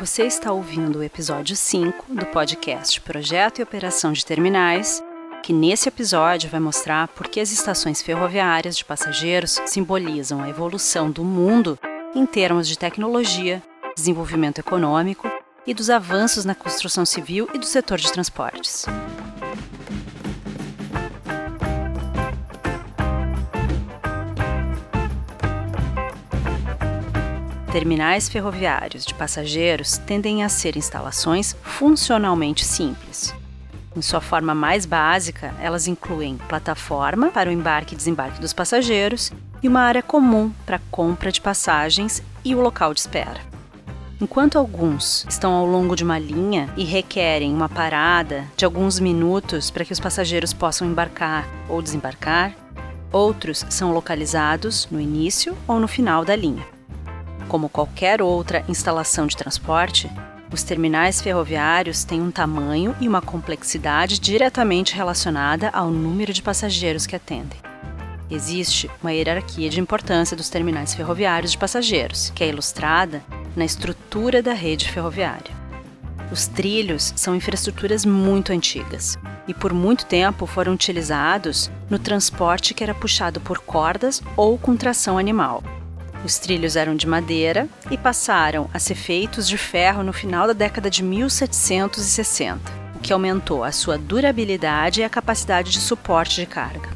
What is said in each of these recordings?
Você está ouvindo o episódio 5 do podcast Projeto e Operação de Terminais, que nesse episódio vai mostrar por que as estações ferroviárias de passageiros simbolizam a evolução do mundo em termos de tecnologia, desenvolvimento econômico e dos avanços na construção civil e do setor de transportes. Terminais ferroviários de passageiros tendem a ser instalações funcionalmente simples. Em sua forma mais básica, elas incluem plataforma para o embarque e desembarque dos passageiros e uma área comum para compra de passagens e o local de espera. Enquanto alguns estão ao longo de uma linha e requerem uma parada de alguns minutos para que os passageiros possam embarcar ou desembarcar, outros são localizados no início ou no final da linha. Como qualquer outra instalação de transporte, os terminais ferroviários têm um tamanho e uma complexidade diretamente relacionada ao número de passageiros que atendem. Existe uma hierarquia de importância dos terminais ferroviários de passageiros, que é ilustrada na estrutura da rede ferroviária. Os trilhos são infraestruturas muito antigas e por muito tempo foram utilizados no transporte que era puxado por cordas ou com tração animal, os trilhos eram de madeira e passaram a ser feitos de ferro no final da década de 1760, o que aumentou a sua durabilidade e a capacidade de suporte de carga.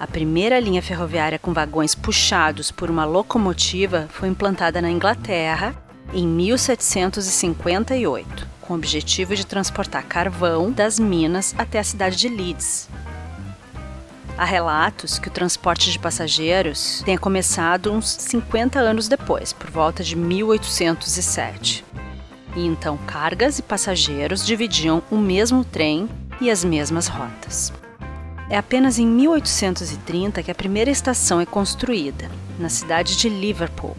A primeira linha ferroviária com vagões puxados por uma locomotiva foi implantada na Inglaterra em 1758, com o objetivo de transportar carvão das minas até a cidade de Leeds, Há relatos que o transporte de passageiros tenha começado uns 50 anos depois, por volta de 1807. E então cargas e passageiros dividiam o mesmo trem e as mesmas rotas. É apenas em 1830 que a primeira estação é construída, na cidade de Liverpool.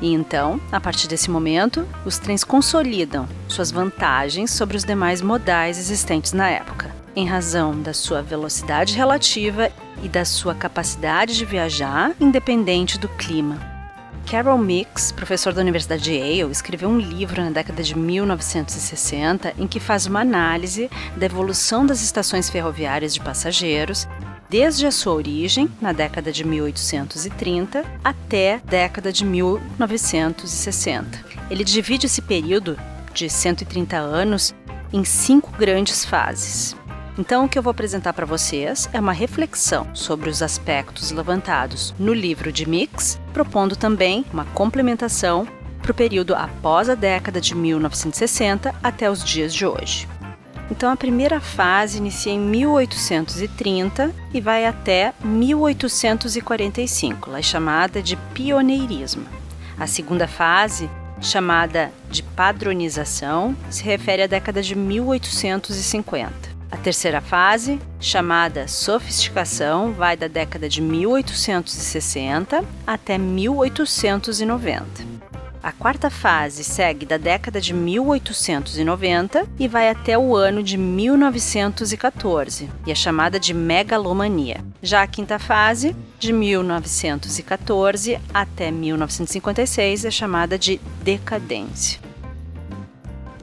E então, a partir desse momento, os trens consolidam suas vantagens sobre os demais modais existentes na época em razão da sua velocidade relativa e da sua capacidade de viajar independente do clima. Carol Mix, professor da Universidade de Yale, escreveu um livro na década de 1960 em que faz uma análise da evolução das estações ferroviárias de passageiros desde a sua origem, na década de 1830, até a década de 1960. Ele divide esse período de 130 anos em cinco grandes fases. Então, o que eu vou apresentar para vocês é uma reflexão sobre os aspectos levantados no livro de Mix, propondo também uma complementação para o período após a década de 1960 até os dias de hoje. Então, a primeira fase inicia em 1830 e vai até 1845, é chamada de pioneirismo. A segunda fase, chamada de padronização, se refere à década de 1850. A terceira fase, chamada sofisticação, vai da década de 1860 até 1890. A quarta fase segue da década de 1890 e vai até o ano de 1914 e é chamada de megalomania. Já a quinta fase, de 1914 até 1956, é chamada de decadência.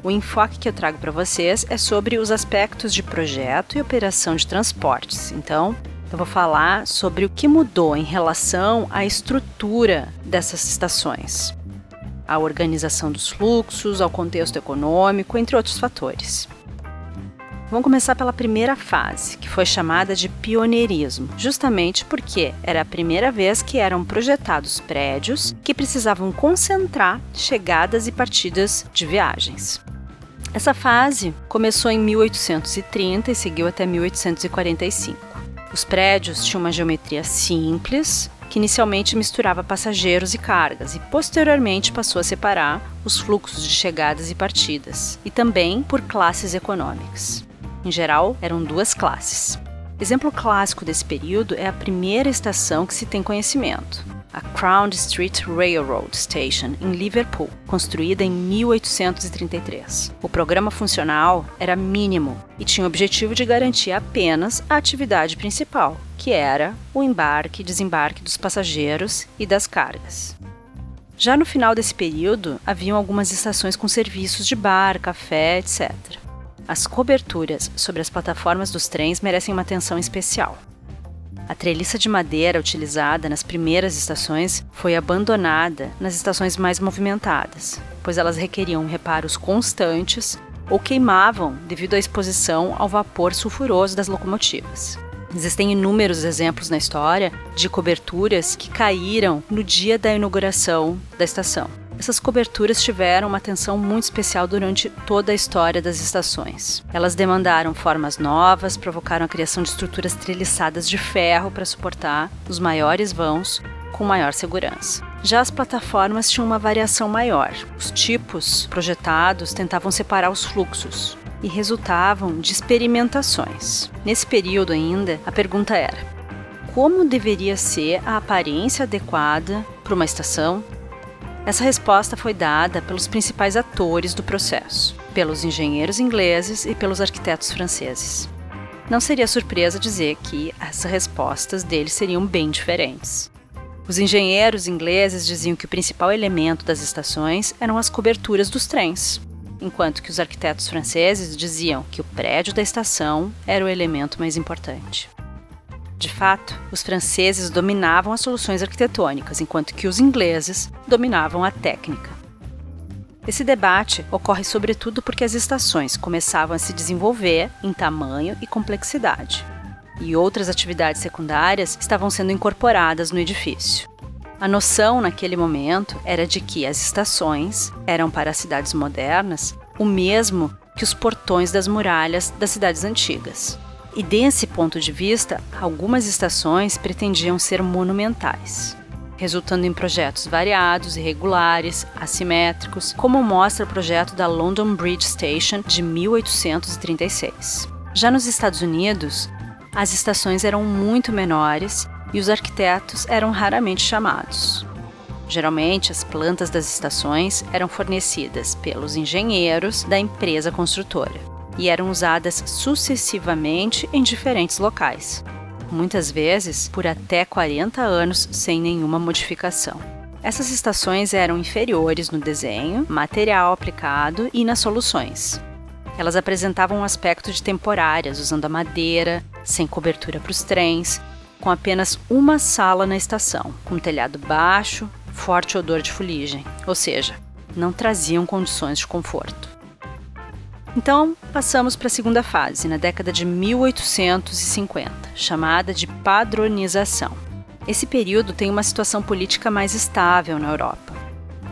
O enfoque que eu trago para vocês é sobre os aspectos de projeto e operação de transportes. Então, eu vou falar sobre o que mudou em relação à estrutura dessas estações, a organização dos fluxos, ao contexto econômico, entre outros fatores. Vamos começar pela primeira fase, que foi chamada de pioneirismo, justamente porque era a primeira vez que eram projetados prédios que precisavam concentrar chegadas e partidas de viagens. Essa fase começou em 1830 e seguiu até 1845. Os prédios tinham uma geometria simples, que inicialmente misturava passageiros e cargas e posteriormente passou a separar os fluxos de chegadas e partidas, e também por classes econômicas. Em geral, eram duas classes. Exemplo clássico desse período é a primeira estação que se tem conhecimento, a Crown Street Railroad Station, em Liverpool, construída em 1833. O programa funcional era mínimo e tinha o objetivo de garantir apenas a atividade principal, que era o embarque e desembarque dos passageiros e das cargas. Já no final desse período, haviam algumas estações com serviços de bar, café, etc. As coberturas sobre as plataformas dos trens merecem uma atenção especial. A treliça de madeira utilizada nas primeiras estações foi abandonada nas estações mais movimentadas, pois elas requeriam reparos constantes ou queimavam devido à exposição ao vapor sulfuroso das locomotivas. Existem inúmeros exemplos na história de coberturas que caíram no dia da inauguração da estação. Essas coberturas tiveram uma atenção muito especial durante toda a história das estações. Elas demandaram formas novas, provocaram a criação de estruturas treliçadas de ferro para suportar os maiores vãos com maior segurança. Já as plataformas tinham uma variação maior. Os tipos projetados tentavam separar os fluxos, e resultavam de experimentações. Nesse período ainda, a pergunta era: como deveria ser a aparência adequada para uma estação? Essa resposta foi dada pelos principais atores do processo, pelos engenheiros ingleses e pelos arquitetos franceses. Não seria surpresa dizer que as respostas deles seriam bem diferentes. Os engenheiros ingleses diziam que o principal elemento das estações eram as coberturas dos trens, enquanto que os arquitetos franceses diziam que o prédio da estação era o elemento mais importante. De fato, os franceses dominavam as soluções arquitetônicas, enquanto que os ingleses dominavam a técnica. Esse debate ocorre sobretudo porque as estações começavam a se desenvolver em tamanho e complexidade, e outras atividades secundárias estavam sendo incorporadas no edifício. A noção naquele momento era de que as estações eram para as cidades modernas o mesmo que os portões das muralhas das cidades antigas. E desse ponto de vista, algumas estações pretendiam ser monumentais, resultando em projetos variados, irregulares, assimétricos, como mostra o projeto da London Bridge Station de 1836. Já nos Estados Unidos, as estações eram muito menores e os arquitetos eram raramente chamados. Geralmente, as plantas das estações eram fornecidas pelos engenheiros da empresa construtora e eram usadas sucessivamente em diferentes locais, muitas vezes por até 40 anos sem nenhuma modificação. Essas estações eram inferiores no desenho, material aplicado e nas soluções. Elas apresentavam um aspecto de temporárias, usando a madeira, sem cobertura para os trens, com apenas uma sala na estação, com telhado baixo, forte odor de fuligem, ou seja, não traziam condições de conforto. Então, passamos para a segunda fase, na década de 1850, chamada de padronização. Esse período tem uma situação política mais estável na Europa.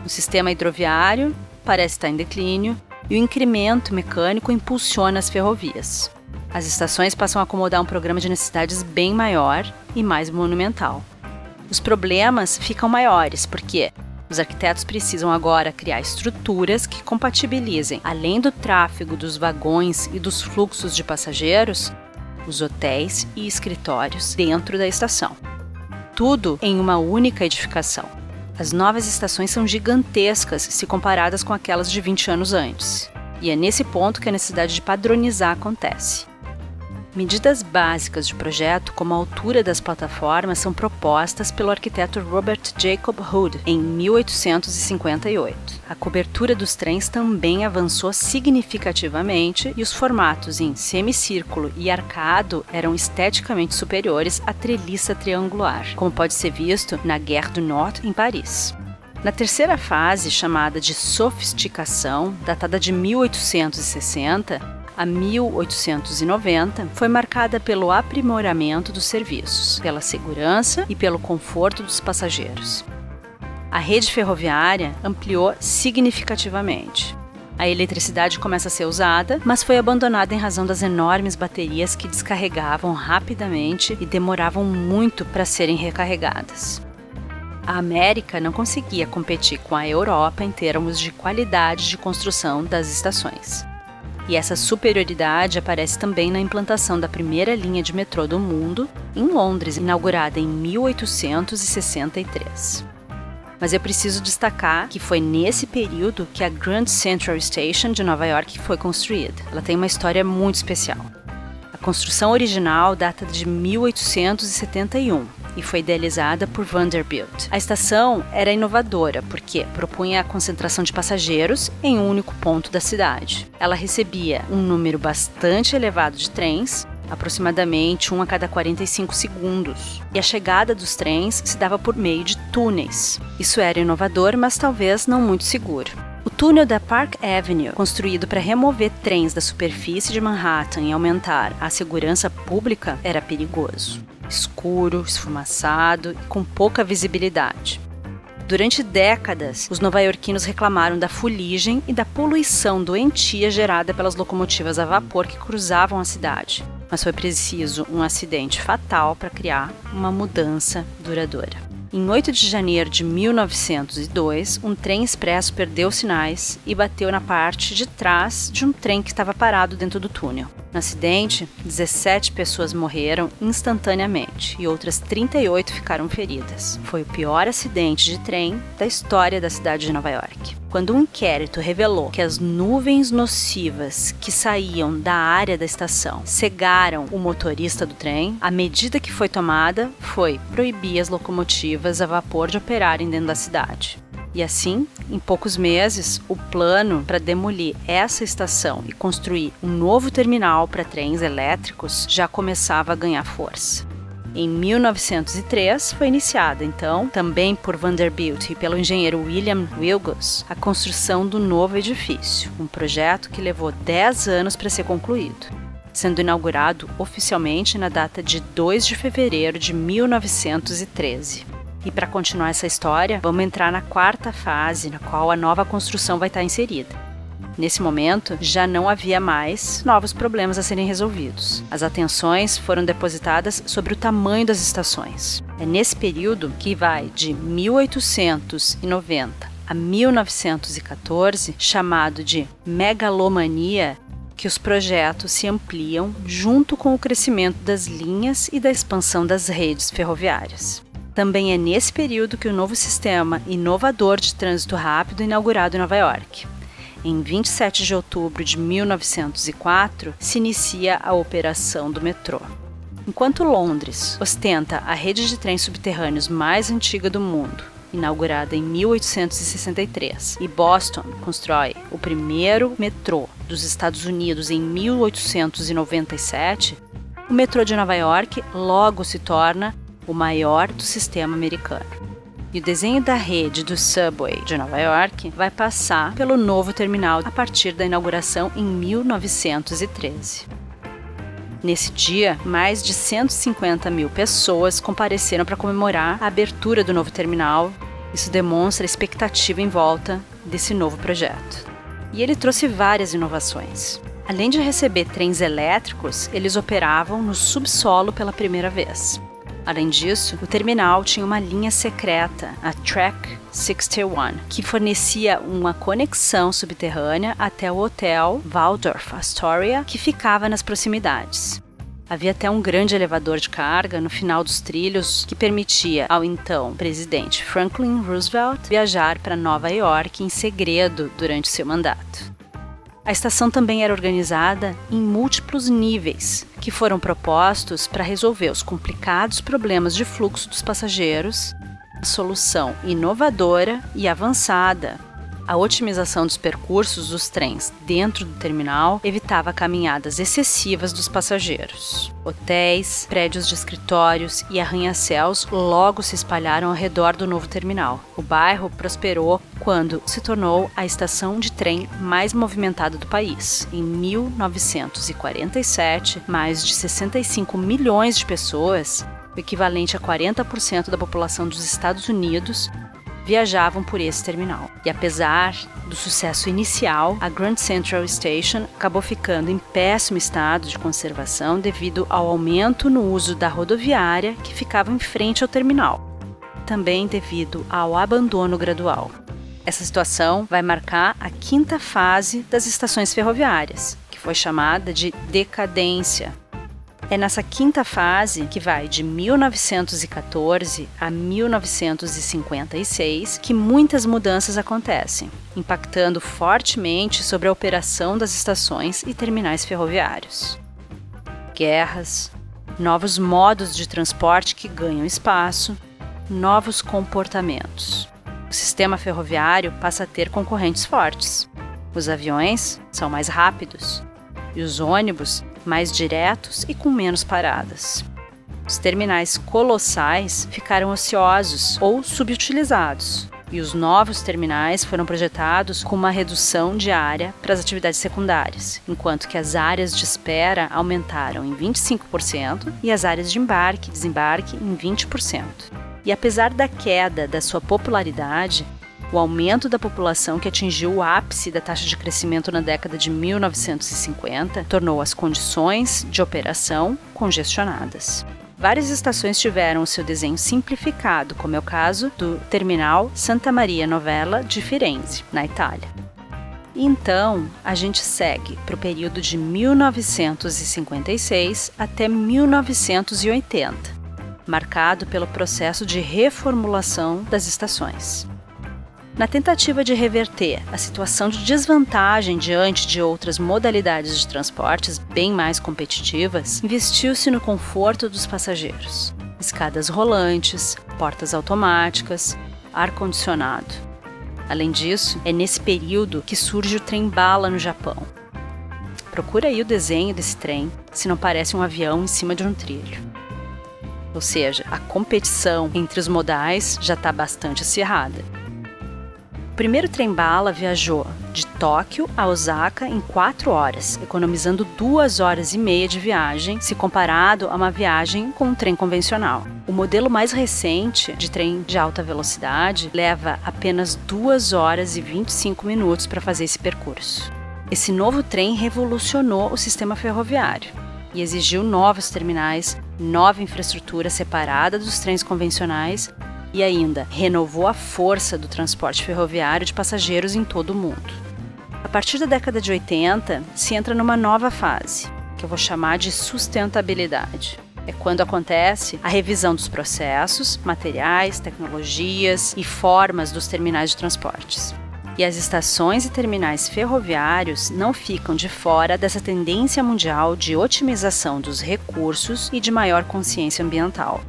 O sistema hidroviário parece estar em declínio e o incremento mecânico impulsiona as ferrovias. As estações passam a acomodar um programa de necessidades bem maior e mais monumental. Os problemas ficam maiores porque os arquitetos precisam agora criar estruturas que compatibilizem, além do tráfego dos vagões e dos fluxos de passageiros, os hotéis e escritórios dentro da estação. Tudo em uma única edificação. As novas estações são gigantescas se comparadas com aquelas de 20 anos antes. E é nesse ponto que a necessidade de padronizar acontece. Medidas básicas de projeto, como a altura das plataformas, são propostas pelo arquiteto Robert Jacob Hood em 1858. A cobertura dos trens também avançou significativamente e os formatos em semicírculo e arcado eram esteticamente superiores à treliça triangular, como pode ser visto na Gare du Nord em Paris. Na terceira fase, chamada de sofisticação, datada de 1860, a 1890 foi marcada pelo aprimoramento dos serviços, pela segurança e pelo conforto dos passageiros. A rede ferroviária ampliou significativamente. A eletricidade começa a ser usada, mas foi abandonada em razão das enormes baterias que descarregavam rapidamente e demoravam muito para serem recarregadas. A América não conseguia competir com a Europa em termos de qualidade de construção das estações. E essa superioridade aparece também na implantação da primeira linha de metrô do mundo, em Londres, inaugurada em 1863. Mas eu preciso destacar que foi nesse período que a Grand Central Station de Nova York foi construída. Ela tem uma história muito especial. A construção original data de 1871 e foi idealizada por Vanderbilt. A estação era inovadora porque propunha a concentração de passageiros em um único ponto da cidade. Ela recebia um número bastante elevado de trens aproximadamente um a cada 45 segundos. E a chegada dos trens se dava por meio de túneis. Isso era inovador, mas talvez não muito seguro. O túnel da Park Avenue, construído para remover trens da superfície de Manhattan e aumentar a segurança pública, era perigoso. Escuro, esfumaçado e com pouca visibilidade. Durante décadas, os nova-iorquinos reclamaram da fuligem e da poluição doentia gerada pelas locomotivas a vapor que cruzavam a cidade mas foi preciso um acidente fatal para criar uma mudança duradoura. Em 8 de janeiro de 1902, um trem expresso perdeu sinais e bateu na parte de trás de um trem que estava parado dentro do túnel. No acidente, 17 pessoas morreram instantaneamente e outras 38 ficaram feridas. Foi o pior acidente de trem da história da cidade de Nova York. Quando um inquérito revelou que as nuvens nocivas que saíam da área da estação cegaram o motorista do trem, a medida que foi tomada foi proibir as locomotivas a vapor de operarem dentro da cidade. E assim, em poucos meses, o plano para demolir essa estação e construir um novo terminal para trens elétricos já começava a ganhar força. Em 1903 foi iniciada, então, também por Vanderbilt e pelo engenheiro William Wilgus, a construção do novo edifício, um projeto que levou 10 anos para ser concluído, sendo inaugurado oficialmente na data de 2 de fevereiro de 1913. E para continuar essa história, vamos entrar na quarta fase, na qual a nova construção vai estar inserida. Nesse momento, já não havia mais novos problemas a serem resolvidos. As atenções foram depositadas sobre o tamanho das estações. É nesse período que vai de 1890 a 1914, chamado de megalomania, que os projetos se ampliam junto com o crescimento das linhas e da expansão das redes ferroviárias. Também é nesse período que o novo sistema inovador de trânsito rápido inaugurado em Nova York. Em 27 de outubro de 1904, se inicia a operação do metrô. Enquanto Londres ostenta a rede de trens subterrâneos mais antiga do mundo, inaugurada em 1863, e Boston constrói o primeiro metrô dos Estados Unidos em 1897, o metrô de Nova York logo se torna o maior do sistema americano. E o desenho da rede do Subway de Nova York vai passar pelo novo terminal a partir da inauguração em 1913. Nesse dia, mais de 150 mil pessoas compareceram para comemorar a abertura do novo terminal. Isso demonstra a expectativa em volta desse novo projeto. E ele trouxe várias inovações. Além de receber trens elétricos, eles operavam no subsolo pela primeira vez. Além disso, o terminal tinha uma linha secreta, a Track 61, que fornecia uma conexão subterrânea até o hotel Waldorf Astoria, que ficava nas proximidades. Havia até um grande elevador de carga no final dos trilhos que permitia ao então presidente Franklin Roosevelt viajar para Nova York em segredo durante seu mandato. A estação também era organizada em múltiplos níveis, que foram propostos para resolver os complicados problemas de fluxo dos passageiros, solução inovadora e avançada a otimização dos percursos dos trens dentro do terminal evitava caminhadas excessivas dos passageiros. Hotéis, prédios de escritórios e arranha-céus logo se espalharam ao redor do novo terminal. O bairro prosperou quando se tornou a estação de trem mais movimentada do país. Em 1947, mais de 65 milhões de pessoas o equivalente a 40% da população dos Estados Unidos, viajavam por esse terminal. E apesar do sucesso inicial, a Grand Central Station acabou ficando em péssimo estado de conservação devido ao aumento no uso da rodoviária que ficava em frente ao terminal, também devido ao abandono gradual. Essa situação vai marcar a quinta fase das estações ferroviárias, que foi chamada de decadência, é nessa quinta fase, que vai de 1914 a 1956, que muitas mudanças acontecem, impactando fortemente sobre a operação das estações e terminais ferroviários. Guerras, novos modos de transporte que ganham espaço, novos comportamentos. O sistema ferroviário passa a ter concorrentes fortes. Os aviões são mais rápidos e os ônibus mais diretos e com menos paradas. Os terminais colossais ficaram ociosos ou subutilizados, e os novos terminais foram projetados com uma redução de área para as atividades secundárias, enquanto que as áreas de espera aumentaram em 25% e as áreas de embarque e desembarque em 20%. E apesar da queda da sua popularidade, o aumento da população que atingiu o ápice da taxa de crescimento na década de 1950 tornou as condições de operação congestionadas. Várias estações tiveram seu desenho simplificado, como é o caso do Terminal Santa Maria Novella de Firenze, na Itália. Então, a gente segue para o período de 1956 até 1980, marcado pelo processo de reformulação das estações. Na tentativa de reverter a situação de desvantagem diante de outras modalidades de transportes bem mais competitivas, investiu-se no conforto dos passageiros. Escadas rolantes, portas automáticas, ar-condicionado. Além disso, é nesse período que surge o trem-bala no Japão. Procura aí o desenho desse trem, se não parece um avião em cima de um trilho. Ou seja, a competição entre os modais já está bastante acirrada primeiro trem-bala viajou de Tóquio a Osaka em quatro horas, economizando duas horas e meia de viagem, se comparado a uma viagem com um trem convencional. O modelo mais recente de trem de alta velocidade leva apenas duas horas e 25 minutos para fazer esse percurso. Esse novo trem revolucionou o sistema ferroviário e exigiu novos terminais, nova infraestrutura separada dos trens convencionais e ainda renovou a força do transporte ferroviário de passageiros em todo o mundo. A partir da década de 80, se entra numa nova fase, que eu vou chamar de sustentabilidade. É quando acontece a revisão dos processos, materiais, tecnologias e formas dos terminais de transportes. E as estações e terminais ferroviários não ficam de fora dessa tendência mundial de otimização dos recursos e de maior consciência ambiental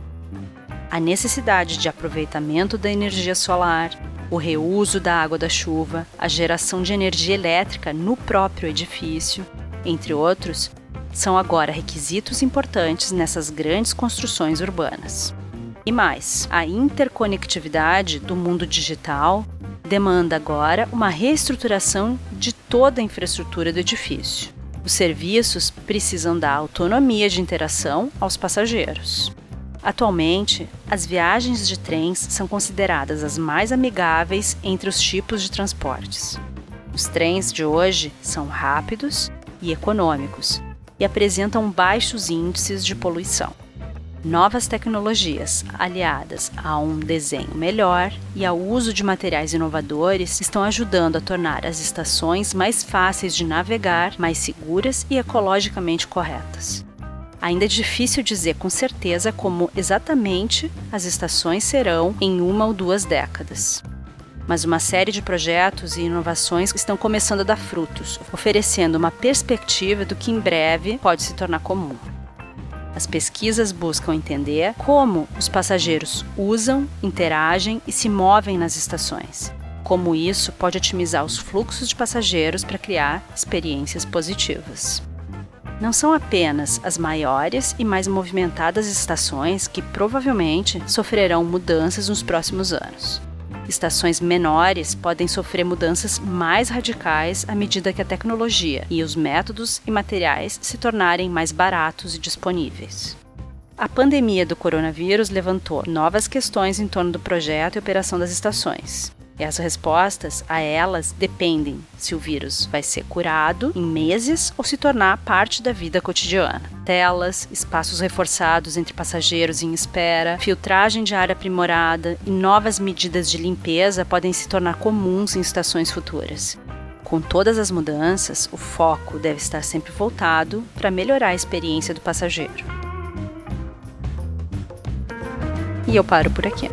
a necessidade de aproveitamento da energia solar, o reuso da água da chuva, a geração de energia elétrica no próprio edifício, entre outros, são agora requisitos importantes nessas grandes construções urbanas. E mais, a interconectividade do mundo digital demanda agora uma reestruturação de toda a infraestrutura do edifício. Os serviços precisam dar autonomia de interação aos passageiros. Atualmente, as viagens de trens são consideradas as mais amigáveis entre os tipos de transportes. Os trens de hoje são rápidos e econômicos e apresentam baixos índices de poluição. Novas tecnologias, aliadas a um desenho melhor e ao uso de materiais inovadores, estão ajudando a tornar as estações mais fáceis de navegar, mais seguras e ecologicamente corretas. Ainda é difícil dizer com certeza como exatamente as estações serão em uma ou duas décadas. Mas uma série de projetos e inovações estão começando a dar frutos, oferecendo uma perspectiva do que em breve pode se tornar comum. As pesquisas buscam entender como os passageiros usam, interagem e se movem nas estações. Como isso pode otimizar os fluxos de passageiros para criar experiências positivas não são apenas as maiores e mais movimentadas estações que provavelmente sofrerão mudanças nos próximos anos. Estações menores podem sofrer mudanças mais radicais à medida que a tecnologia e os métodos e materiais se tornarem mais baratos e disponíveis. A pandemia do coronavírus levantou novas questões em torno do projeto e operação das estações. E as respostas a elas dependem se o vírus vai ser curado em meses ou se tornar parte da vida cotidiana. Telas, espaços reforçados entre passageiros em espera, filtragem de ar aprimorada e novas medidas de limpeza podem se tornar comuns em estações futuras. Com todas as mudanças, o foco deve estar sempre voltado para melhorar a experiência do passageiro. E eu paro por aqui.